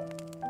Thank you.